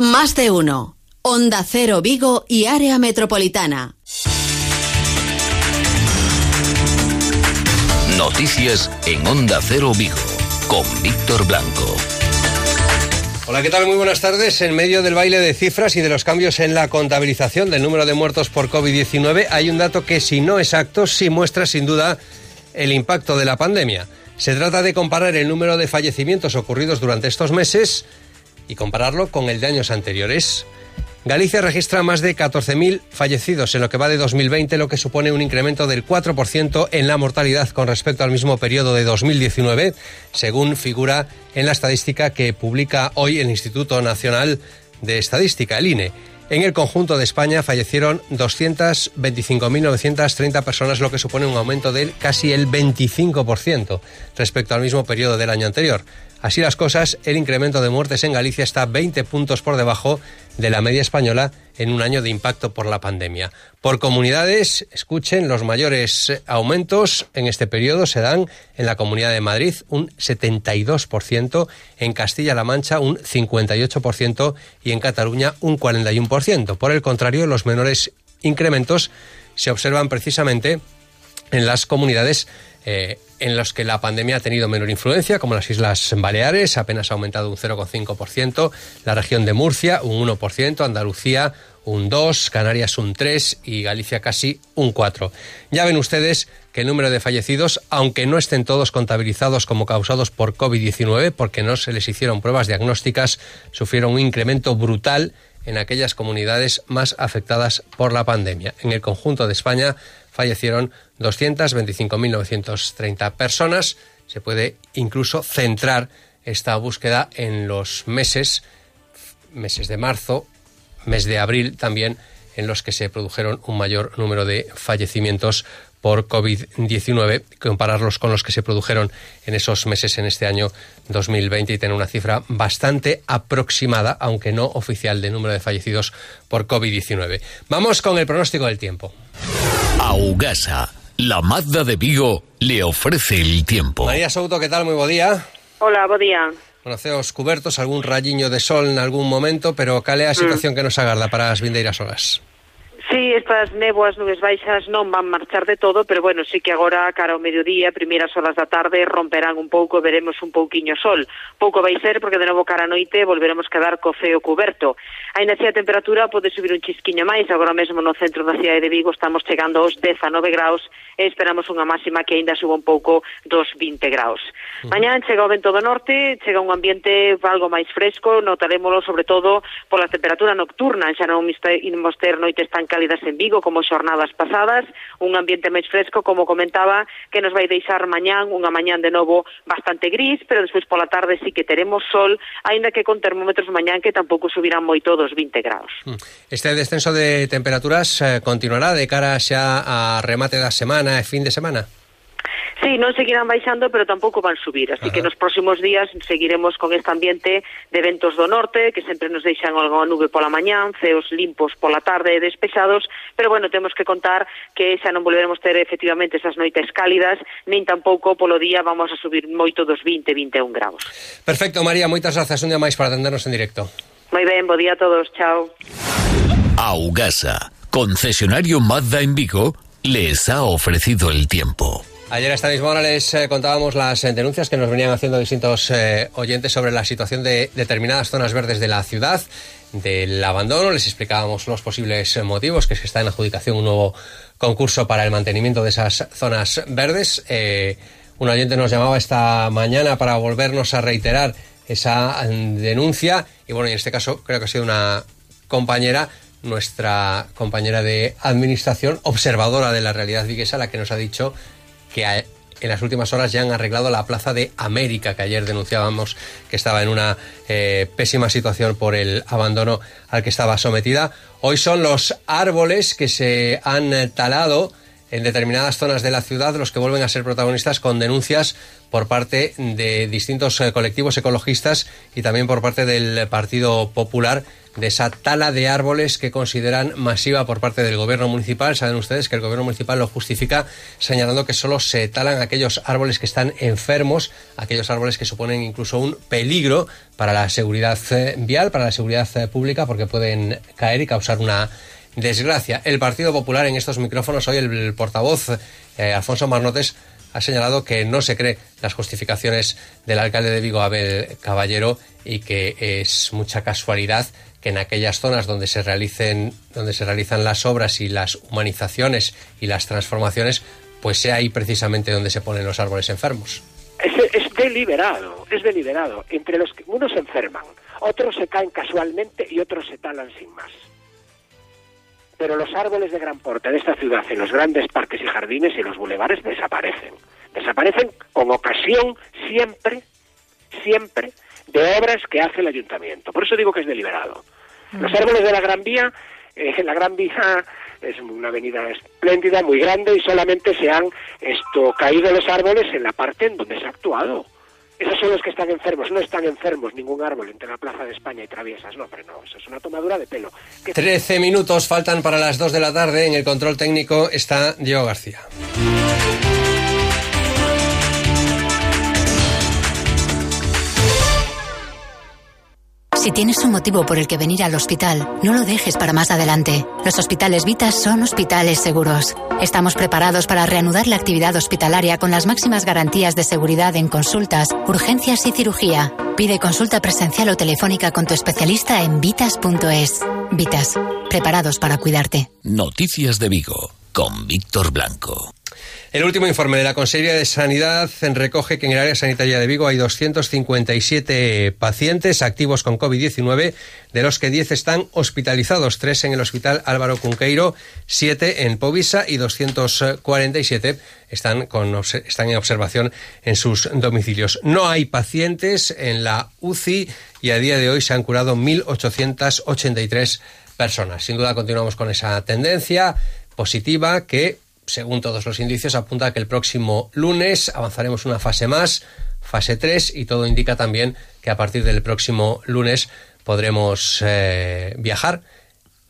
Más de uno. Onda Cero Vigo y área metropolitana. Noticias en Onda Cero Vigo con Víctor Blanco. Hola, ¿qué tal? Muy buenas tardes. En medio del baile de cifras y de los cambios en la contabilización del número de muertos por COVID-19, hay un dato que, si no exacto, sí muestra sin duda el impacto de la pandemia. Se trata de comparar el número de fallecimientos ocurridos durante estos meses y compararlo con el de años anteriores. Galicia registra más de 14.000 fallecidos en lo que va de 2020, lo que supone un incremento del 4% en la mortalidad con respecto al mismo periodo de 2019, según figura en la estadística que publica hoy el Instituto Nacional de Estadística, el INE. En el conjunto de España fallecieron 225.930 personas, lo que supone un aumento del casi el 25% respecto al mismo periodo del año anterior. Así las cosas, el incremento de muertes en Galicia está 20 puntos por debajo de la media española en un año de impacto por la pandemia. Por comunidades, escuchen, los mayores aumentos en este periodo se dan en la Comunidad de Madrid, un 72%, en Castilla-La Mancha, un 58% y en Cataluña, un 41%. Por el contrario, los menores incrementos se observan precisamente en las comunidades eh, en los que la pandemia ha tenido menor influencia, como las Islas Baleares, apenas ha aumentado un 0,5%, la región de Murcia un 1%, Andalucía un 2%, Canarias un 3% y Galicia casi un 4%. Ya ven ustedes que el número de fallecidos, aunque no estén todos contabilizados como causados por COVID-19, porque no se les hicieron pruebas diagnósticas, sufrieron un incremento brutal en aquellas comunidades más afectadas por la pandemia. En el conjunto de España fallecieron 225.930 personas. Se puede incluso centrar esta búsqueda en los meses, meses de marzo, mes de abril también, en los que se produjeron un mayor número de fallecimientos por COVID-19, compararlos con los que se produjeron en esos meses en este año 2020 y tener una cifra bastante aproximada, aunque no oficial, de número de fallecidos por COVID-19. Vamos con el pronóstico del tiempo. Augasa, la Mazda de Vigo, le ofrece el tiempo. María Souto, ¿qué tal? Muy buen día. Hola, buen día. Conoceos cubertos, algún rayiño de sol en algún momento, pero cale a situación mm. que nos agarda para as vindeiras horas? Sí, estas néboas, nubes baixas non van marchar de todo, pero bueno, sí que agora cara ao mediodía, primeiras horas da tarde romperán un pouco, veremos un pouquiño sol. Pouco vai ser porque de novo cara a noite volveremos quedar co feo cuberto. A na a temperatura pode subir un chisquiño máis, agora mesmo no centro da cidade de Vigo estamos chegando aos 19 graus e esperamos unha máxima que aínda suba un pouco dos 20 graus. Uh -huh. Mañán chega o vento do norte, chega un ambiente algo máis fresco, notarémolo sobre todo pola temperatura nocturna, xa non imos ter noites tan cálidas en Vigo como xornadas pasadas, un ambiente máis fresco, como comentaba, que nos vai deixar mañán, unha mañán de novo bastante gris, pero despois pola tarde sí que teremos sol, aínda que con termómetros mañán que tampouco subirán moito dos 20 graus. Mm. Este descenso de temperaturas eh, continuará de cara xa a remate da semana e fin de semana? Sí, non seguirán baixando, pero tampouco van subir, así Ajá. que nos próximos días seguiremos con este ambiente de ventos do norte, que sempre nos deixan algo nube pola mañán, ceos limpos pola tarde e despexados, pero bueno, temos que contar que xa non volveremos ter efectivamente esas noites cálidas, nin tampouco polo día vamos a subir moito dos 20, 21 graus. Perfecto, María, moitas grazas un día máis para atendernos en directo. Moi ben, bo día a todos, chao. Augasa, concesionario Mazda en Vigo, les ha ofrecido el tiempo. Ayer a esta misma hora les eh, contábamos las eh, denuncias que nos venían haciendo distintos eh, oyentes sobre la situación de determinadas zonas verdes de la ciudad, del abandono. Les explicábamos los posibles motivos, que se está en adjudicación un nuevo concurso para el mantenimiento de esas zonas verdes. un oyente nos llamaba esta mañana para volvernos a reiterar esa denuncia y bueno, en este caso creo que ha sido una compañera nuestra compañera de administración, observadora de la realidad viguesa, la que nos ha dicho que en las últimas horas ya han arreglado la Plaza de América, que ayer denunciábamos que estaba en una eh, pésima situación por el abandono al que estaba sometida. Hoy son los árboles que se han talado en determinadas zonas de la ciudad los que vuelven a ser protagonistas con denuncias por parte de distintos eh, colectivos ecologistas y también por parte del Partido Popular de esa tala de árboles que consideran masiva por parte del gobierno municipal. Saben ustedes que el gobierno municipal lo justifica señalando que solo se talan aquellos árboles que están enfermos, aquellos árboles que suponen incluso un peligro para la seguridad eh, vial, para la seguridad eh, pública, porque pueden caer y causar una desgracia. El Partido Popular en estos micrófonos, hoy el, portavoz eh, Alfonso Marnotes ha señalado que no se cree las justificaciones del alcalde de Vigo, Abel Caballero, y que es mucha casualidad que en aquellas zonas donde se realicen donde se realizan las obras y las humanizaciones y las transformaciones, pues sea ahí precisamente donde se ponen los árboles enfermos. Es, deliberado, es deliberado. Entre los que unos se enferman, otros se caen casualmente y otros se talan sin más. Pero los árboles de gran porte de esta ciudad, en los grandes parques y jardines y los bulevares, desaparecen. Desaparecen con ocasión siempre, siempre, de obras que hace el ayuntamiento. Por eso digo que es deliberado. Los árboles de la Gran Vía, eh, la Gran Vía es una avenida espléndida, muy grande, y solamente se han esto, caído los árboles en la parte en donde se ha actuado. Esos son los que están enfermos, no están enfermos ningún árbol entre la Plaza de España y Traviesas, no, pero no, eso es una tomadura de pelo. Trece minutos faltan para las dos de la tarde, en el control técnico está Diego García. Si tienes un motivo por el que venir al hospital, no lo dejes para más adelante. Los hospitales Vitas son hospitales seguros. Estamos preparados para reanudar la actividad hospitalaria con las máximas garantías de seguridad en consultas, urgencias y cirugía. Pide consulta presencial o telefónica con tu especialista en vitas.es. Vitas, preparados para cuidarte. Noticias de Vigo, con Víctor Blanco. El último informe de la Consejería de Sanidad recoge que en el área sanitaria de Vigo hay 257 pacientes activos con COVID-19, de los que 10 están hospitalizados, 3 en el Hospital Álvaro Cunqueiro, 7 en Povisa y 247 están, con, están en observación en sus domicilios. No hay pacientes en la UCI y a día de hoy se han curado 1.883 personas. Sin duda continuamos con esa tendencia positiva que según todos los indicios, apunta que el próximo lunes avanzaremos una fase más, fase 3, y todo indica también que a partir del próximo lunes podremos eh, viajar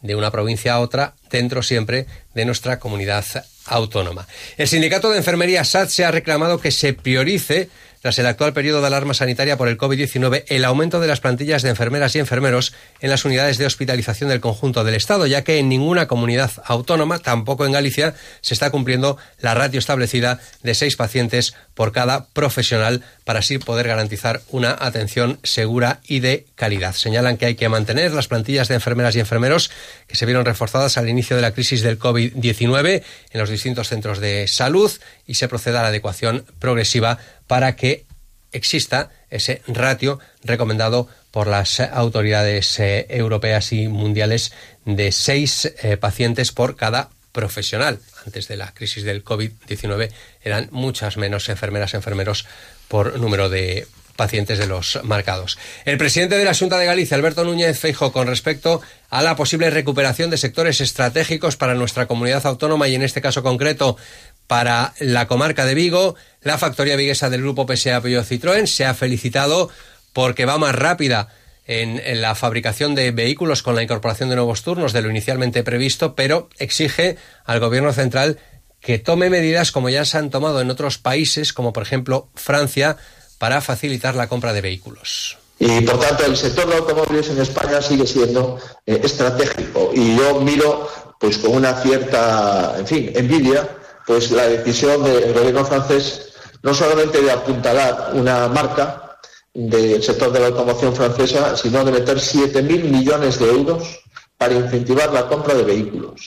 de una provincia a otra dentro siempre de nuestra comunidad autónoma. El sindicato de enfermería SAT se ha reclamado que se priorice tras el actual periodo de alarma sanitaria por el COVID-19, el aumento de las plantillas de enfermeras y enfermeros en las unidades de hospitalización del conjunto del Estado, ya que en ninguna comunidad autónoma, tampoco en Galicia, se está cumpliendo la ratio establecida de seis pacientes por cada profesional para así poder garantizar una atención segura y de calidad. Señalan que hay que mantener las plantillas de enfermeras y enfermeros que se vieron reforzadas al inicio de la crisis del COVID-19 en los distintos centros de salud y se proceda a la adecuación progresiva para que exista ese ratio recomendado por las autoridades eh, europeas y mundiales de seis eh, pacientes por cada profesional. Antes de la crisis del COVID-19 eran muchas menos enfermeras, enfermeros por número de pacientes de los marcados. El presidente de la Junta de Galicia, Alberto Núñez Feijo, con respecto a la posible recuperación de sectores estratégicos para nuestra comunidad autónoma y en este caso concreto para la comarca de Vigo. La factoría viguesa del grupo PSA Peugeot Citroën se ha felicitado porque va más rápida en, la fabricación de vehículos con la incorporación de nuevos turnos de lo inicialmente previsto, pero exige al gobierno central que tome medidas como ya se han tomado en otros países, como por ejemplo Francia, para facilitar la compra de vehículos. Y por tanto el sector de automóviles en España sigue siendo eh, estratégico y yo miro pues con una cierta, en fin, envidia pues la decisión del gobierno francés no solamente de apuntalar una marca del sector de la automoción francesa, sino de meter 7.000 millones de euros para incentivar la compra de vehículos.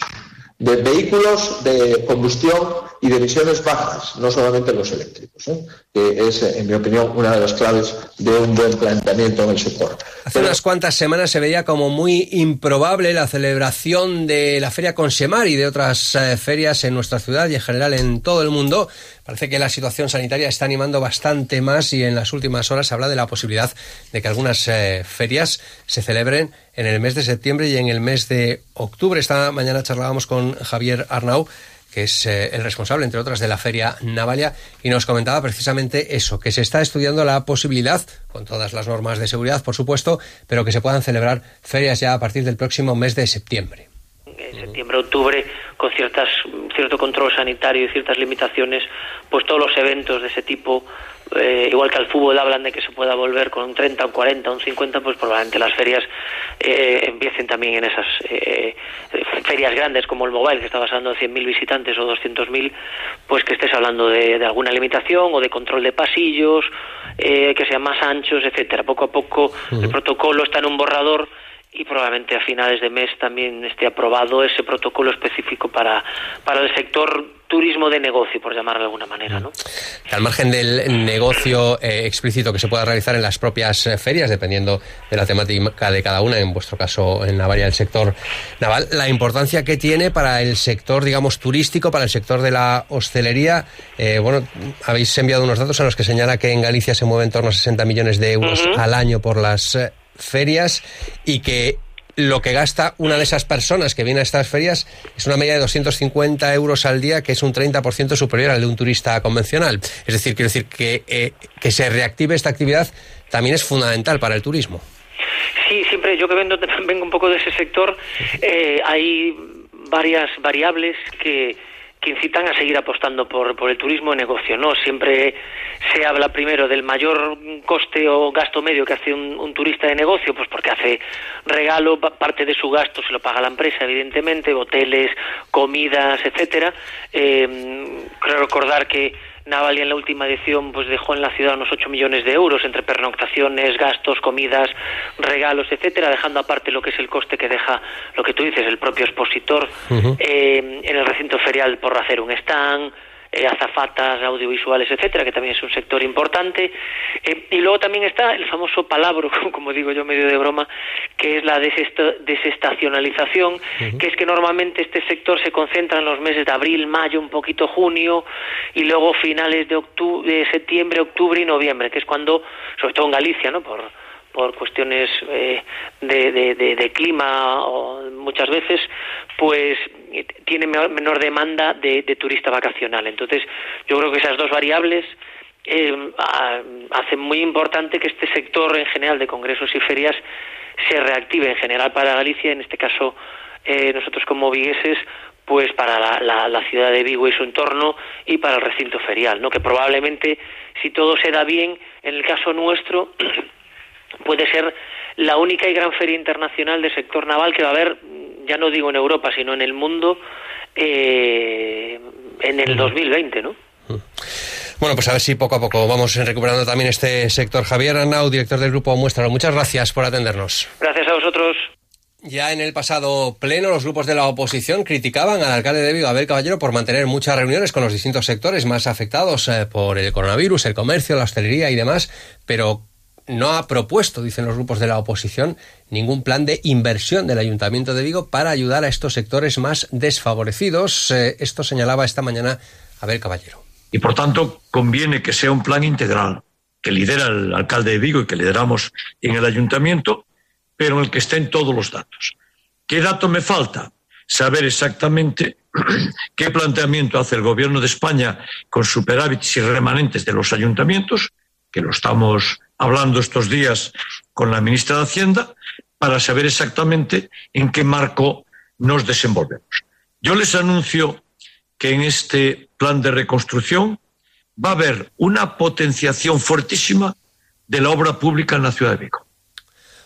De vehículos de combustión y de emisiones bajas, no solamente los eléctricos, ¿eh? que es, en mi opinión, una de las claves de un buen planteamiento en el sector. Hace unas cuantas semanas se veía como muy improbable la celebración de la Feria Consemar y de otras eh, ferias en nuestra ciudad y en general en todo el mundo. Parece que la situación sanitaria está animando bastante más y en las últimas horas se habla de la posibilidad de que algunas eh, ferias se celebren en el mes de septiembre y en el mes de octubre. Esta mañana charlábamos con Javier Arnau que es eh, el responsable, entre otras, de la Feria Navalia, y nos comentaba precisamente eso, que se está estudiando la posibilidad, con todas las normas de seguridad, por supuesto, pero que se puedan celebrar ferias ya a partir del próximo mes de septiembre. En septiembre, octubre, con ciertas, cierto control sanitario y ciertas limitaciones, pues todos los eventos de ese tipo eh, igual que al fútbol hablan de que se pueda volver con un 30, un 40, un 50, pues probablemente las ferias eh, empiecen también en esas eh, ferias grandes como el Mobile, que está basando en 100.000 visitantes o 200.000, pues que estés hablando de, alguna limitación o de control de pasillos, que sean más anchos, etcétera. Poco a poco el protocolo está en un borrador y probablemente a finales de mes también esté aprobado ese protocolo específico para, para el sector turismo de negocio, por llamarlo de alguna manera. ¿no? Al margen del negocio eh, explícito que se pueda realizar en las propias eh, ferias, dependiendo de la temática de cada una, en vuestro caso en Naval el sector naval, la importancia que tiene para el sector, digamos, turístico, para el sector de la hostelería. Eh, bueno, habéis enviado unos datos en los que señala que en Galicia se mueven en torno a 60 millones de euros al año por las ferias y que lo que gasta una de esas personas que viene a estas ferias es una media de 250 euros al día, que es un 30% superior al de un turista convencional. Es decir, quiero decir que, eh, que se reactive esta actividad también es fundamental para el turismo. Sí, siempre yo que vengo, vengo un poco de ese sector, eh, hay varias variables que, que incitan a seguir apostando por, por el turismo de negocio, ¿no? Siempre se habla primero del mayor coste o gasto medio que hace un, turista de negocio, pues porque hace regalo, parte de su gasto se lo paga la empresa, evidentemente, hoteles, comidas, etcétera. Eh, creo recordar que Navalia en la última edición pues dejó en la ciudad unos 8 millones de euros entre pernoctaciones, gastos, comidas, regalos, etcétera, dejando aparte lo que es el coste que deja lo que tú dices, el propio expositor eh, en el recinto ferial por hacer un stand, eh, azafatas audiovisuales, etcétera, que también es un sector importante. Eh, y luego también está el famoso palabro, como digo yo medio de broma, que es la desestacionalización, que es que normalmente este sector se concentra en los meses de abril, mayo, un poquito junio, y luego finales de, octubre, de septiembre, octubre y noviembre, que es cuando, sobre todo en Galicia, ¿no? Por, por cuestiones eh, de, de, clima o muchas veces, pues tiene menor demanda de, turista vacacional. Entonces, yo creo que esas dos variables eh, hacen muy importante que este sector en general de congresos y ferias se reactive en general para Galicia, en este caso eh, nosotros como vigueses, pues para la, la, ciudad de Vigo y su entorno y para el recinto ferial, ¿no? que probablemente si todo se da bien, en el caso nuestro puede ser la única y gran feria internacional del sector naval que va a haber, ya no digo en Europa, sino en el mundo eh, en el 2020, ¿no? Bueno, pues a ver si poco a poco vamos recuperando también este sector. Javier Arnau, director del grupo Muéstralo, muchas gracias por atendernos. Gracias a vosotros. Ya en el pasado pleno, los grupos de la oposición criticaban al alcalde de Vigo, Abel Caballero, por mantener muchas reuniones con los distintos sectores más afectados eh, por el coronavirus, el comercio, la hostelería y demás, pero no ha propuesto, dicen los grupos de la oposición, ningún plan de inversión del Ayuntamiento de Vigo para ayudar a estos sectores más desfavorecidos. Eh, esto señalaba esta mañana Abel Caballero. Y por tanto, conviene que sea un plan integral que lidera el alcalde de Vigo y que lideramos en el ayuntamiento, pero en el que estén todos los datos. ¿Qué dato me falta? Saber exactamente qué planteamiento hace el Gobierno de España con superávits y remanentes de los ayuntamientos, que lo estamos hablando estos días con la ministra de Hacienda para saber exactamente en qué marco nos desenvolvemos. Yo les anuncio que en este plan de reconstrucción va a haber una potenciación fuertísima de la obra pública en la ciudad de Vigo.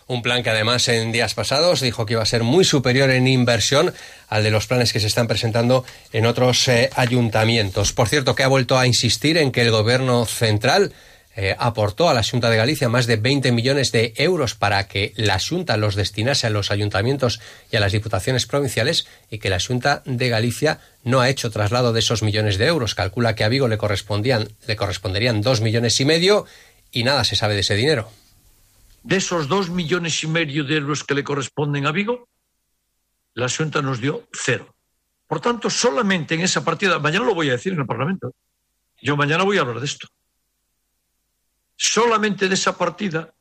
Un plan que además en días pasados dijo que iba a ser muy superior en inversión al de los planes que se están presentando en otros eh, ayuntamientos. Por cierto, que ha vuelto a insistir en que el gobierno central eh, aportó a la Junta de Galicia más de 20 millones de euros para que la Junta los destinase a los ayuntamientos y a las diputaciones provinciales y que la Junta de Galicia no ha hecho traslado de esos millones de euros. Calcula que a Vigo le, correspondían, le corresponderían dos millones y medio y nada se sabe de ese dinero. De esos dos millones y medio de euros que le corresponden a Vigo, la Junta nos dio cero. Por tanto, solamente en esa partida, mañana lo voy a decir en el Parlamento, yo mañana voy a hablar de esto solamente de esa partida,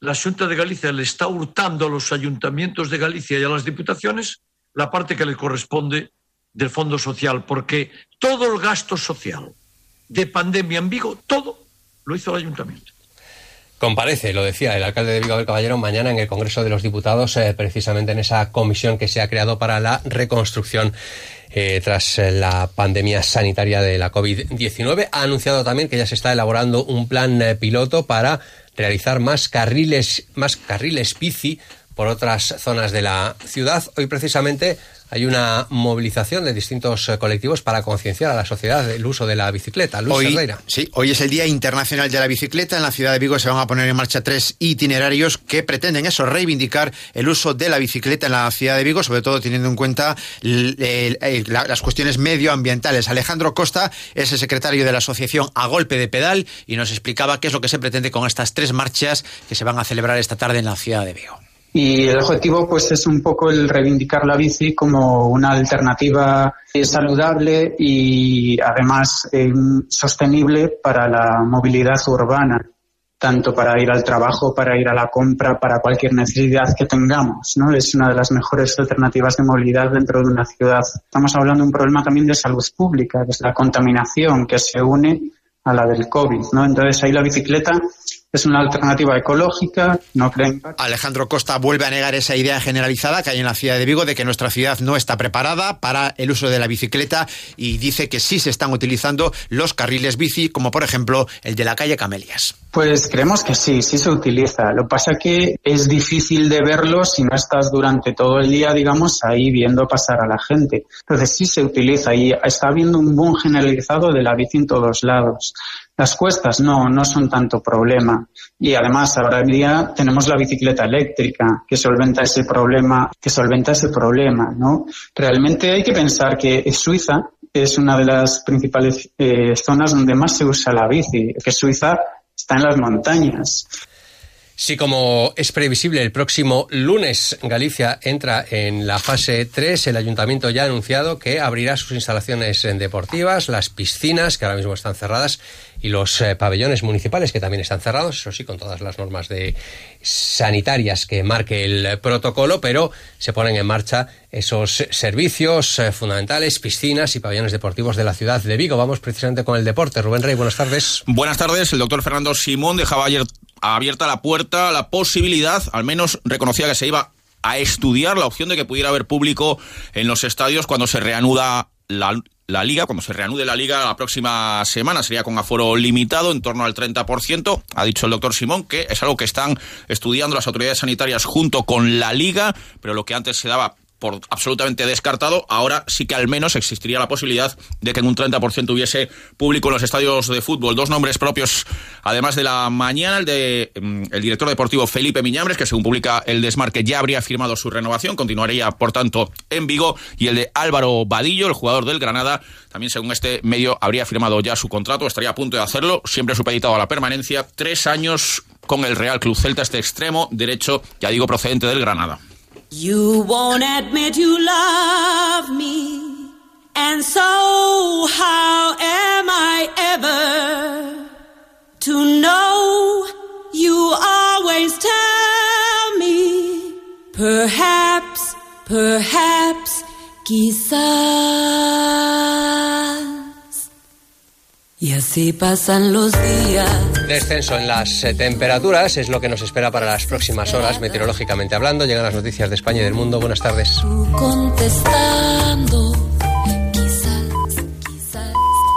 la Junta de Galicia le está hurtando a los ayuntamientos de Galicia y a las diputaciones la parte que le corresponde del Fondo Social, porque todo el gasto social de pandemia en Vigo, todo lo hizo el ayuntamiento. Comparece, lo decía el alcalde de Vigo del Caballero mañana en el Congreso de los Diputados, eh, precisamente en esa comisión que se ha creado para la reconstrucción eh, tras eh, la pandemia sanitaria de la COVID-19. Ha anunciado también que ya se está elaborando un plan piloto para realizar más carriles, más carriles bici por otras zonas de la ciudad. Hoy precisamente hay una movilización de distintos eh, colectivos para concienciar a la sociedad del uso de la bicicleta. Luis hoy, Sí, hoy es el Día Internacional de la Bicicleta. En la ciudad de Vigo se van a poner en marcha tres itinerarios que pretenden eso, reivindicar el uso de la bicicleta en la ciudad de Vigo, sobre todo teniendo en cuenta las cuestiones medioambientales. Alejandro Costa es el secretario de la asociación A Golpe de Pedal y nos explicaba qué es lo que se pretende con estas tres marchas que se van a celebrar esta tarde en la ciudad de Vigo. Y el objetivo pues es un poco el reivindicar la bici como una alternativa saludable y además eh, sostenible para la movilidad urbana, tanto para ir al trabajo, para ir a la compra, para cualquier necesidad que tengamos, ¿no? Es una de las mejores alternativas de movilidad dentro de una ciudad. Estamos hablando de un problema también de salud pública, que es la contaminación que se une a la del COVID, ¿no? Entonces ahí la bicicleta es una alternativa ecológica, no creen. Alejandro Costa vuelve a negar esa idea generalizada que hay en la ciudad de Vigo de que nuestra ciudad no está preparada para el uso de la bicicleta y dice que sí se están utilizando los carriles bici, como por ejemplo el de la calle Camelias. Pues creemos que sí, sí se utiliza. Lo que pasa que es difícil de verlo si no estás durante todo el día, digamos, ahí viendo pasar a la gente. Entonces sí se utiliza y está habiendo un boom generalizado de la bici en todos lados. Las cuestas no, no son tanto problema. Y además, ahora día tenemos la bicicleta eléctrica que solventa ese problema, que solventa ese problema, ¿no? Realmente hay que pensar que Suiza es una de las principales eh, zonas donde más se usa la bici, que Suiza está en las montañas. Sí, como es previsible, el próximo lunes Galicia entra en la fase 3. El ayuntamiento ya ha anunciado que abrirá sus instalaciones deportivas, las piscinas, que ahora mismo están cerradas, y los eh, pabellones municipales, que también están cerrados, eso sí, con todas las normas de sanitarias que marque el protocolo, pero se ponen en marcha esos servicios eh, fundamentales, piscinas y pabellones deportivos de la ciudad de Vigo. Vamos precisamente con el deporte. Rubén Rey, buenas tardes. Buenas tardes. El doctor Fernando Simón dejaba ayer abierta la puerta, la posibilidad, al menos reconocía que se iba a estudiar la opción de que pudiera haber público en los estadios cuando se reanuda la, liga, cuando se reanude la liga la próxima semana, sería con aforo limitado, en torno al 30%. Ha dicho el doctor Simón que es algo que están estudiando las autoridades sanitarias junto con la liga, pero lo que antes se daba por absolutamente descartado, ahora sí que al menos existiría la posibilidad de que en un 30% hubiese público en los estadios de fútbol. Dos nombres propios, además de la mañana, el de mm, el director deportivo Felipe Miñambres, que según publica el Desmarque ya habría firmado su renovación, continuaría por tanto en Vigo, y el de Álvaro Vadillo, el jugador del Granada, también según este medio habría firmado ya su contrato, estaría a punto de hacerlo, siempre supeditado a la permanencia, tres años con el Real Club Celta, este extremo derecho, ya digo, procedente del Granada. You won't admit you love me, and so how am I ever to know? You always tell me, perhaps, perhaps, quizás. Y así pasan los días. Descenso en las eh, temperaturas es lo que nos espera para las próximas horas, meteorológicamente hablando. Llegan las noticias de España y del mundo. Buenas tardes. Contestando